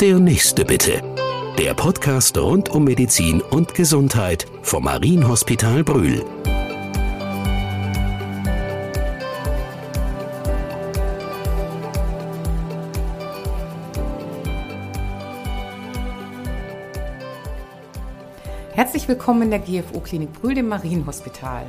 Der nächste bitte. Der Podcast rund um Medizin und Gesundheit vom Marienhospital Brühl. Herzlich willkommen in der GFO Klinik Brühl, dem Marienhospital.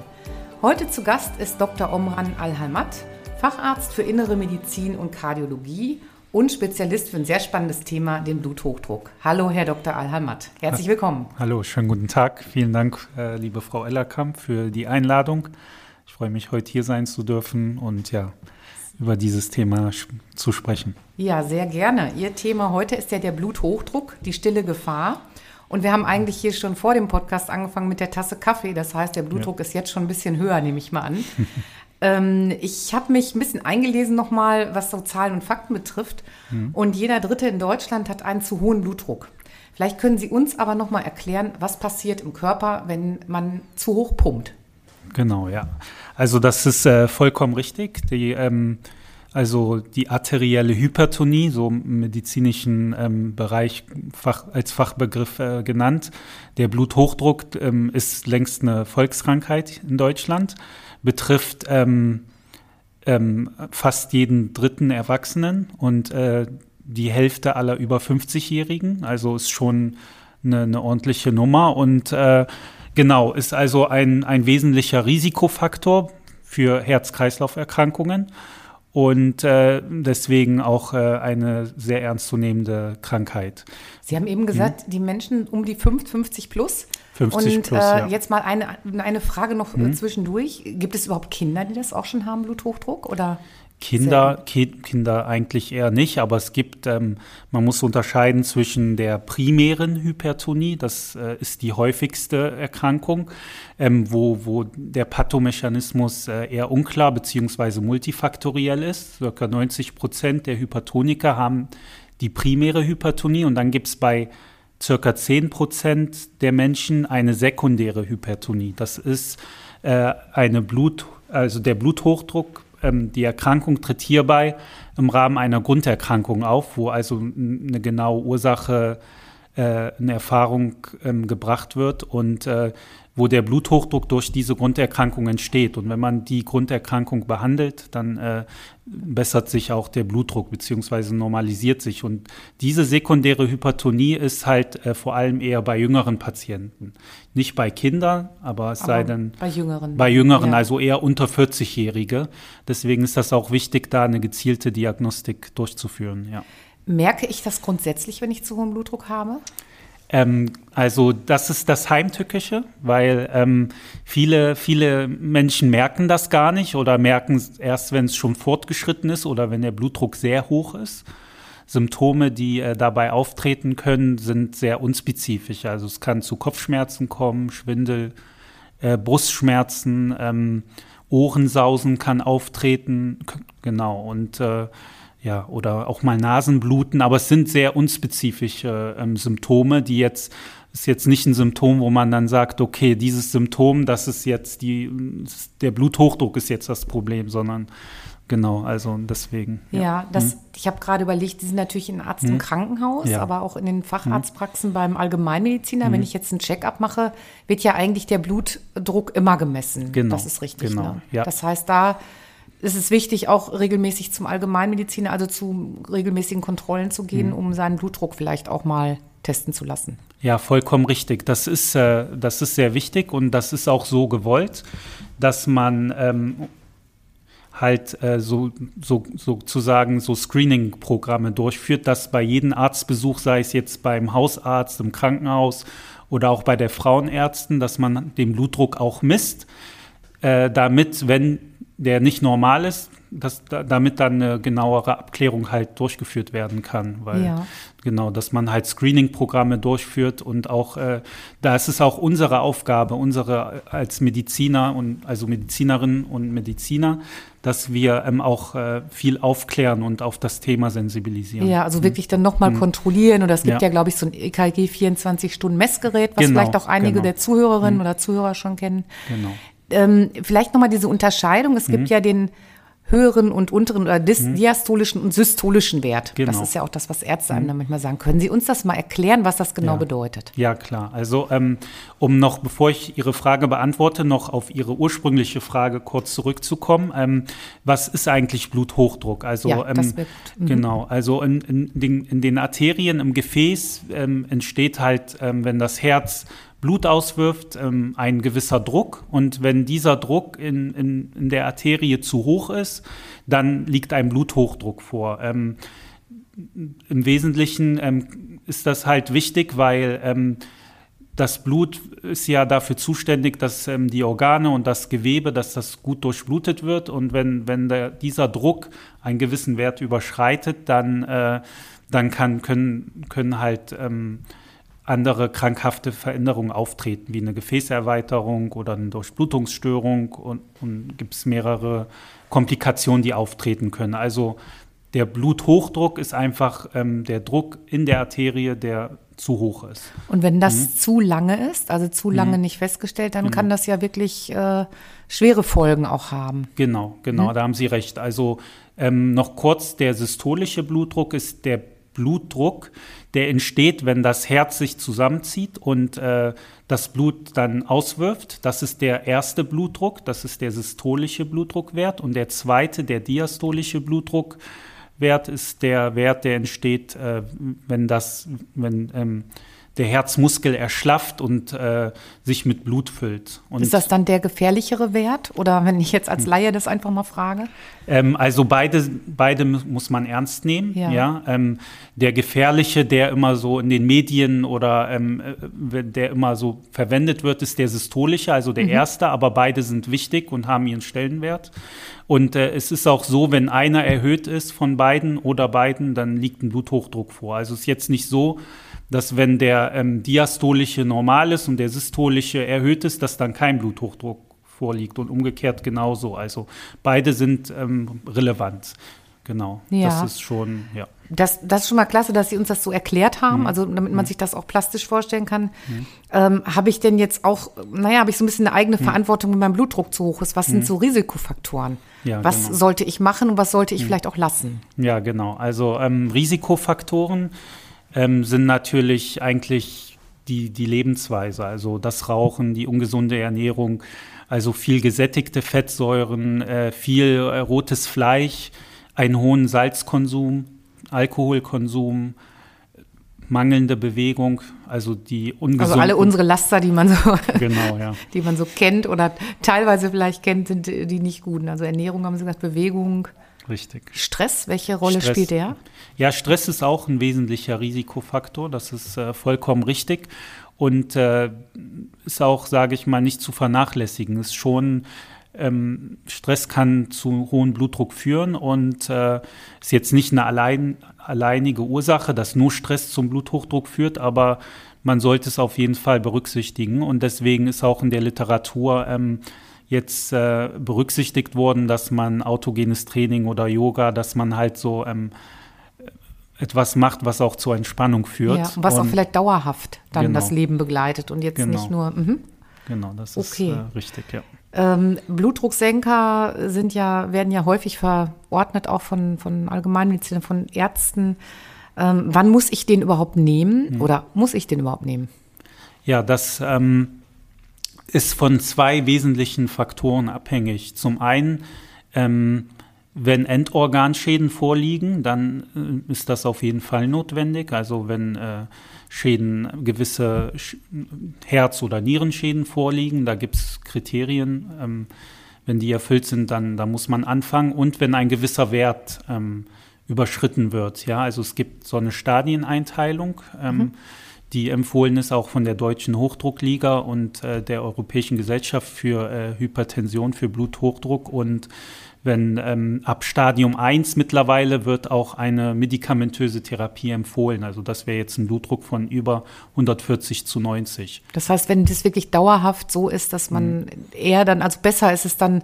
Heute zu Gast ist Dr. Omran Al-Halmat, Facharzt für Innere Medizin und Kardiologie und Spezialist für ein sehr spannendes Thema, den Bluthochdruck. Hallo, Herr Dr. Al-Halmat. Herzlich willkommen. Hallo, schönen guten Tag. Vielen Dank, äh, liebe Frau Ellerkamp, für die Einladung. Ich freue mich, heute hier sein zu dürfen und ja, über dieses Thema zu sprechen. Ja, sehr gerne. Ihr Thema heute ist ja der Bluthochdruck, die stille Gefahr. Und wir haben eigentlich hier schon vor dem Podcast angefangen mit der Tasse Kaffee. Das heißt, der Blutdruck ja. ist jetzt schon ein bisschen höher, nehme ich mal an. ähm, ich habe mich ein bisschen eingelesen nochmal, was so Zahlen und Fakten betrifft. Mhm. Und jeder Dritte in Deutschland hat einen zu hohen Blutdruck. Vielleicht können Sie uns aber nochmal erklären, was passiert im Körper, wenn man zu hoch pumpt. Genau, ja. Also das ist äh, vollkommen richtig. Die ähm, also die arterielle Hypertonie, so im medizinischen ähm, Bereich Fach, als Fachbegriff äh, genannt. Der Bluthochdruck ähm, ist längst eine Volkskrankheit in Deutschland, betrifft ähm, ähm fast jeden dritten Erwachsenen und äh, die Hälfte aller über 50-Jährigen. Also ist schon eine, eine ordentliche Nummer und äh, genau, ist also ein, ein wesentlicher Risikofaktor für Herz-Kreislauf-Erkrankungen und äh, deswegen auch äh, eine sehr ernstzunehmende Krankheit. Sie haben eben gesagt, mhm. die Menschen um die 50 plus. 50 und, plus, äh, ja. jetzt mal eine, eine Frage noch mhm. zwischendurch. Gibt es überhaupt Kinder, die das auch schon haben, Bluthochdruck? Oder? Kinder, Ki Kinder eigentlich eher nicht, aber es gibt, ähm, man muss unterscheiden zwischen der primären Hypertonie, das äh, ist die häufigste Erkrankung, ähm, wo, wo der Pathomechanismus äh, eher unklar bzw. multifaktoriell ist. Circa 90 Prozent der Hypertoniker haben die primäre Hypertonie und dann gibt es bei circa 10 Prozent der Menschen eine sekundäre Hypertonie. Das ist äh, eine Blut, also der Bluthochdruck die Erkrankung tritt hierbei im Rahmen einer Grunderkrankung auf, wo also eine genaue Ursache, äh, eine Erfahrung ähm, gebracht wird. Und äh, wo der Bluthochdruck durch diese Grunderkrankung entsteht. Und wenn man die Grunderkrankung behandelt, dann äh, bessert sich auch der Blutdruck beziehungsweise normalisiert sich. Und diese sekundäre Hypertonie ist halt äh, vor allem eher bei jüngeren Patienten. Nicht bei Kindern, aber es aber sei denn bei Jüngeren. Bei Jüngeren, ja. also eher unter 40-Jährige. Deswegen ist das auch wichtig, da eine gezielte Diagnostik durchzuführen. Ja. Merke ich das grundsätzlich, wenn ich zu hohen Blutdruck habe? Ähm, also das ist das Heimtückische, weil ähm, viele, viele Menschen merken das gar nicht oder merken es erst, wenn es schon fortgeschritten ist oder wenn der Blutdruck sehr hoch ist. Symptome, die äh, dabei auftreten können, sind sehr unspezifisch. Also es kann zu Kopfschmerzen kommen, Schwindel, äh, Brustschmerzen, ähm, Ohrensausen kann auftreten, genau. Und äh, ja, oder auch mal Nasenbluten, aber es sind sehr unspezifische ähm, Symptome, die jetzt ist jetzt nicht ein Symptom, wo man dann sagt, okay, dieses Symptom, das ist jetzt die, der Bluthochdruck ist jetzt das Problem, sondern genau, also deswegen. Ja, ja das, hm. ich habe gerade überlegt, die sind natürlich ein Arzt hm. im Krankenhaus, ja. aber auch in den Facharztpraxen hm. beim Allgemeinmediziner. Wenn hm. ich jetzt einen Check-up mache, wird ja eigentlich der Blutdruck immer gemessen. Genau. Das ist richtig. Genau. Ne? Ja. Das heißt, da es ist wichtig, auch regelmäßig zum Allgemeinmediziner, also zu regelmäßigen Kontrollen zu gehen, mhm. um seinen Blutdruck vielleicht auch mal testen zu lassen. Ja, vollkommen richtig. Das ist, äh, das ist sehr wichtig und das ist auch so gewollt, dass man ähm, halt äh, so, so sozusagen so Screening-Programme durchführt, dass bei jedem Arztbesuch, sei es jetzt beim Hausarzt, im Krankenhaus oder auch bei der Frauenärztin, dass man den Blutdruck auch misst, äh, damit, wenn der nicht normal ist, dass damit dann eine genauere Abklärung halt durchgeführt werden kann, weil ja. genau, dass man halt Screening-Programme durchführt und auch äh, da ist es auch unsere Aufgabe, unsere als Mediziner und also Medizinerinnen und Mediziner, dass wir ähm, auch äh, viel aufklären und auf das Thema sensibilisieren. Ja, also wirklich dann nochmal mhm. kontrollieren. Oder es gibt ja, ja glaube ich, so ein EKG 24-Stunden-Messgerät, was genau, vielleicht auch einige genau. der Zuhörerinnen mhm. oder Zuhörer schon kennen. Genau. Ähm, vielleicht nochmal diese Unterscheidung. Es mhm. gibt ja den höheren und unteren oder diastolischen und systolischen Wert. Genau. Das ist ja auch das, was Ärzte einem dann manchmal sagen. Können Sie uns das mal erklären, was das genau Ja. bedeutet? Ja, klar. Also, ähm, um noch, bevor ich Ihre Frage beantworte, noch auf Ihre ursprüngliche Frage kurz zurückzukommen. Ähm, was ist eigentlich Bluthochdruck? Also, Ja, ähm, gut. Mhm. genau. Also, in, in, den, in den Arterien im Gefäß ähm, entsteht halt, ähm, wenn das Herz Blut auswirft, ähm, ein gewisser Druck. Und wenn dieser Druck in, in, in der Arterie zu hoch ist, dann liegt ein Bluthochdruck vor. Ähm, im Wesentlichen ähm, ist das halt wichtig, weil ähm, das Blut ist ja dafür zuständig, dass ähm, die Organe und das Gewebe, dass das gut durchblutet wird. Und wenn, wenn der, dieser Druck einen gewissen Wert überschreitet, dann, äh, dann kann, können, können halt ähm, andere krankhafte Veränderungen auftreten, wie eine Gefäßerweiterung oder eine Durchblutungsstörung und, und gibt es mehrere Komplikationen, die auftreten können. Also der Bluthochdruck ist einfach ähm, der Druck in der Arterie, der zu hoch ist. Und wenn das Mhm. zu lange ist, also zu lange nicht festgestellt, dann kann das ja wirklich äh, schwere Folgen auch haben. Genau, genau, da haben Sie recht. Also ähm, noch kurz, der systolische Blutdruck ist der Blutdruck, der entsteht, wenn das Herz sich zusammenzieht und äh, das Blut dann auswirft. Das ist der erste Blutdruck, das ist der systolische Blutdruckwert. Und der zweite, der diastolische Blutdruckwert, ist der Wert, der entsteht, äh, wenn das, wenn ähm, der Herzmuskel erschlafft und äh, sich mit Blut füllt. Und Ist das dann der gefährlichere Wert? Oder wenn ich jetzt Hm. als Laie das einfach mal frage? Ähm, also beide, beide mu- muss man ernst nehmen. Ja. Ja. Ähm, der gefährliche, der immer so in den Medien oder ähm, äh, der immer so verwendet wird, ist der systolische, also der erste. Aber beide sind wichtig und haben ihren Stellenwert. Und äh, es ist auch so, wenn einer erhöht ist von beiden oder beiden, dann liegt ein Bluthochdruck vor. Also es ist jetzt nicht so, dass wenn der ähm, diastolische normal ist und der systolische erhöht ist, dass dann kein Bluthochdruck vorliegt und umgekehrt genauso. Also beide sind ähm, relevant. Genau. Ja. Das ist schon, ja. Das, das ist schon mal klasse, dass Sie uns das so erklärt haben, Mhm. also damit man sich das auch plastisch vorstellen kann. Ähm, habe ich denn jetzt auch, naja, habe ich so ein bisschen eine eigene Verantwortung, wenn mein Blutdruck zu hoch ist? Was sind so Risikofaktoren? Mhm. Ja, was genau. Mhm. sollte ich machen und was sollte ich vielleicht auch lassen? Ja, genau. Also ähm, Risikofaktoren ähm, sind natürlich eigentlich die, die Lebensweise, also das Rauchen, die ungesunde Ernährung, also viel gesättigte Fettsäuren, äh, viel äh, rotes Fleisch, einen hohen Salzkonsum, Alkoholkonsum, mangelnde Bewegung, also die ungesunden. Also alle unsere Laster, die man so, Genau, ja. die man so kennt oder teilweise vielleicht kennt, sind die nicht guten. Also Ernährung haben Sie gesagt, Bewegung, Richtig. Stress, welche Rolle Stress. spielt der? Ja, Stress ist auch ein wesentlicher Risikofaktor, das ist äh, vollkommen richtig und äh, ist auch, sage ich mal, nicht zu vernachlässigen. Ist schon ähm, Stress kann zu hohem Blutdruck führen und äh, ist jetzt nicht eine allein, alleinige Ursache, dass nur Stress zum Bluthochdruck führt, aber man sollte es auf jeden Fall berücksichtigen und deswegen ist auch in der Literatur ähm, jetzt äh, berücksichtigt worden, dass man autogenes Training oder Yoga, dass man halt so ähm, etwas macht, was auch zur Entspannung führt. Ja, und was auch Und- vielleicht dauerhaft dann Genau. das Leben begleitet und jetzt Genau. nicht nur. Mhm. Genau, das Okay. ist äh, richtig, ja. Ähm, Blutdrucksenker sind ja, werden ja häufig verordnet, auch von, von Allgemeinmedizinern, von Ärzten. Ähm, wann muss ich den überhaupt nehmen? Hm. Oder muss ich den überhaupt nehmen? Ja, das ähm, ist von zwei wesentlichen Faktoren abhängig. Zum einen, ähm, wenn Endorganschäden vorliegen, dann äh, ist das auf jeden Fall notwendig. Also wenn äh, Schäden, gewisse Sch Herz- oder Nierenschäden vorliegen, da gibt es Kriterien. Ähm, wenn die erfüllt sind, dann, dann muss man anfangen. Und wenn ein gewisser Wert ähm, überschritten wird. Ja, also es gibt so eine Stadieneinteilung. Ähm, die empfohlen ist auch von der Deutschen Hochdruckliga und äh, der Europäischen Gesellschaft für äh, Hypertension, für Bluthochdruck. Und wenn ähm, ab Stadium 1 mittlerweile wird auch eine medikamentöse Therapie empfohlen. Also das wäre jetzt ein Blutdruck von über 140 zu 90. Das heißt, wenn das wirklich dauerhaft so ist, dass man Hm. eher dann, also besser ist es dann,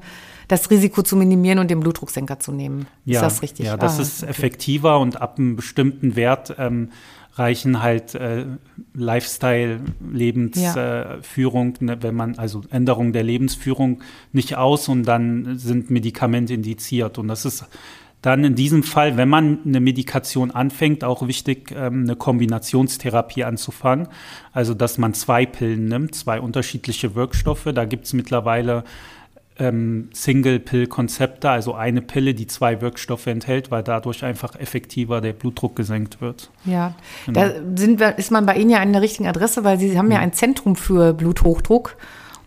das Risiko zu minimieren und den Blutdrucksenker zu nehmen. Ja, ist das richtig? Ja, das ah, ist okay. effektiver und ab einem bestimmten Wert ähm, reichen halt äh, Lifestyle, Lebensführung, ja. ne, wenn man, also Änderung der Lebensführung nicht aus und dann sind Medikamente indiziert. Und das ist dann in diesem Fall, wenn man eine Medikation anfängt, auch wichtig, ähm, eine Kombinationstherapie anzufangen. Also, dass man zwei Pillen nimmt, zwei unterschiedliche Wirkstoffe. Da gibt es mittlerweile ähm, Single-Pill-Konzepte, also eine Pille, die zwei Wirkstoffe enthält, weil dadurch einfach effektiver der Blutdruck gesenkt wird. Ja, genau. da sind wir, ist man bei Ihnen ja an der richtigen Adresse, weil Sie haben ja mhm. ein Zentrum für Bluthochdruck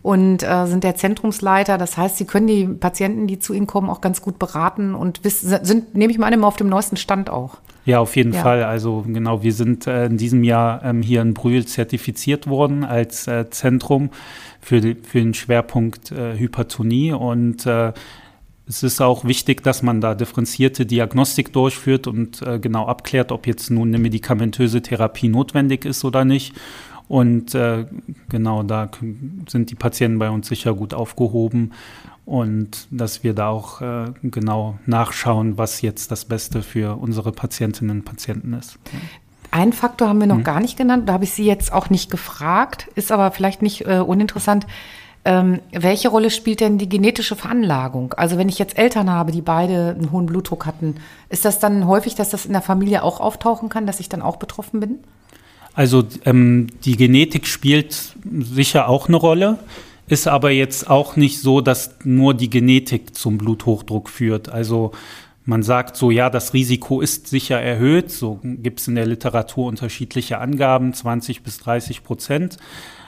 und äh, sind der Zentrumsleiter. Das heißt, Sie können die Patienten, die zu Ihnen kommen, auch ganz gut beraten und wissen, sind, nehme ich mal an, immer auf dem neuesten Stand auch. Ja, auf jeden ja. Fall. Also genau, wir sind äh, in diesem Jahr ähm, hier in Brühl zertifiziert worden als äh, Zentrum für, die, für den Schwerpunkt äh, Hypertonie und äh, es ist auch wichtig, dass man da differenzierte Diagnostik durchführt und äh, genau abklärt, ob jetzt nun eine medikamentöse Therapie notwendig ist oder nicht. Und äh, genau da sind die Patienten bei uns sicher gut aufgehoben und dass wir da auch äh, genau nachschauen, was jetzt das Beste für unsere Patientinnen und Patienten ist. Ein Faktor haben wir noch hm. gar nicht genannt, da habe ich Sie jetzt auch nicht gefragt, ist aber vielleicht nicht äh, uninteressant. Ähm, welche Rolle spielt denn die genetische Veranlagung? Also wenn ich jetzt Eltern habe, die beide einen hohen Blutdruck hatten, ist das dann häufig, dass das in der Familie auch auftauchen kann, dass ich dann auch betroffen bin? Also ähm, die Genetik spielt sicher auch eine Rolle, ist aber jetzt auch nicht so, dass nur die Genetik zum Bluthochdruck führt. Also man sagt so, ja, das Risiko ist sicher erhöht. So gibt es in der Literatur unterschiedliche Angaben, 20 bis 30 Prozent.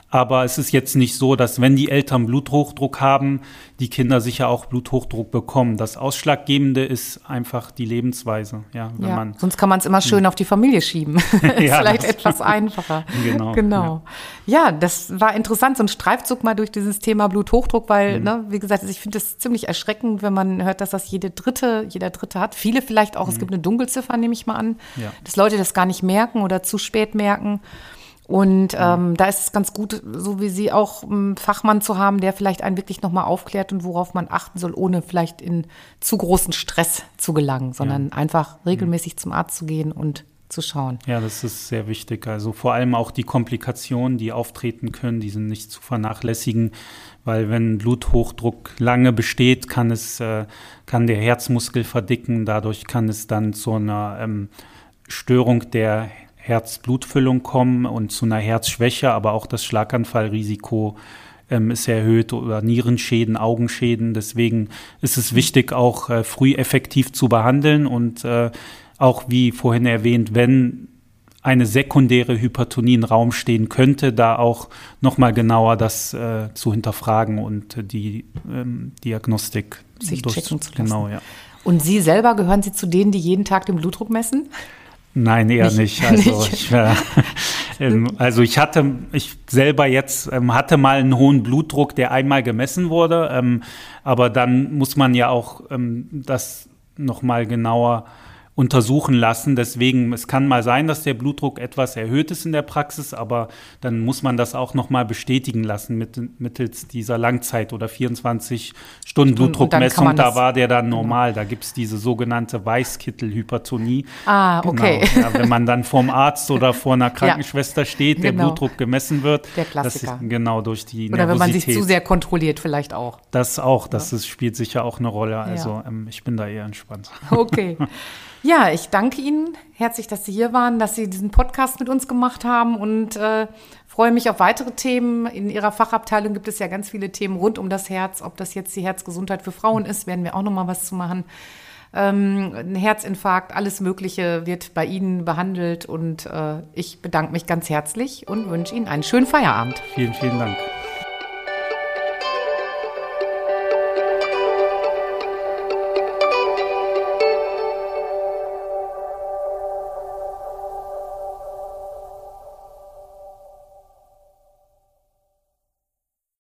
Aber es ist jetzt nicht so, dass wenn die Eltern Bluthochdruck haben, die Kinder sicher auch Bluthochdruck bekommen. Das Ausschlaggebende ist einfach die Lebensweise. Ja, ja man, sonst kann man es immer schön auf die Familie schieben. ja, Vielleicht etwas einfacher. Genau. genau. Ja. ja. das war interessant, so ein Streifzug mal durch dieses Thema Bluthochdruck, weil, mhm. ne, wie gesagt, ich finde es ziemlich erschreckend, wenn man hört, dass das jede Dritte, jeder Dritte hat. Viele vielleicht auch, mhm. es gibt eine Dunkelziffer, nehme ich mal an, dass Leute das gar nicht merken oder zu spät merken. Und ähm, da ist es ganz gut, so wie Sie auch einen Fachmann zu haben, der vielleicht einen wirklich nochmal aufklärt und worauf man achten soll, ohne vielleicht in zu großen Stress zu gelangen, sondern ja. einfach mhm. regelmäßig mhm. zum Arzt zu gehen und zu schauen. Ja, das ist sehr wichtig. Also vor allem auch die Komplikationen, die auftreten können, die sind nicht zu vernachlässigen, weil wenn Bluthochdruck lange besteht, kann es, äh, kann der Herzmuskel verdicken, dadurch kann es dann zu einer ähm, Störung der Herzblutfüllung kommen und zu einer Herzschwäche, aber auch das Schlaganfallrisiko ähm, ist erhöht oder Nierenschäden, Augenschäden. Deswegen ist es wichtig, auch äh, früh effektiv zu behandeln und äh, auch wie vorhin erwähnt, wenn eine sekundäre Hypertonie im Raum stehen könnte, da auch nochmal genauer das äh, zu hinterfragen und die ähm, Diagnostik sich checken zu lassen. Genau, ja. Und Sie selber gehören Sie zu denen, die jeden Tag den Blutdruck messen? Nein, eher nicht. nicht. Also, nicht. Ich, äh, ähm, also ich hatte, ich selber jetzt ähm, hatte mal einen hohen Blutdruck, der einmal gemessen wurde, ähm, aber dann muss man ja auch ähm, das nochmal genauer untersuchen lassen. Deswegen, es kann mal sein, dass der Blutdruck etwas erhöht ist in der Praxis, aber dann muss man das auch nochmal bestätigen lassen mit, mittels dieser Langzeit- oder 24 Stunden Blutdruckmessung. Da war der dann genau. normal. Da gibt es diese sogenannte Weißkittelhypertonie. Ah, genau. okay. Genau. Ja, wenn man dann vorm Arzt oder vor einer Krankenschwester ja, steht, der genau. Blutdruck gemessen wird. Der Klassiker. Ist, genau, durch die Oder wenn man sich zu sehr kontrolliert vielleicht auch. Das auch, das ist, spielt sicher auch eine Rolle. Also ähm, ich bin da eher entspannt. Okay. Ja, ich danke Ihnen herzlich, dass Sie hier waren, dass Sie diesen Podcast mit uns gemacht haben und äh, freue mich auf weitere Themen. In Ihrer Fachabteilung gibt es ja ganz viele Themen rund um das Herz. Ob das jetzt die Herzgesundheit für Frauen ist, werden wir auch noch mal was zu machen. Ähm, ein Herzinfarkt, alles Mögliche wird bei Ihnen behandelt und äh, ich bedanke mich ganz herzlich und wünsche Ihnen einen schönen Feierabend. Vielen, vielen Dank.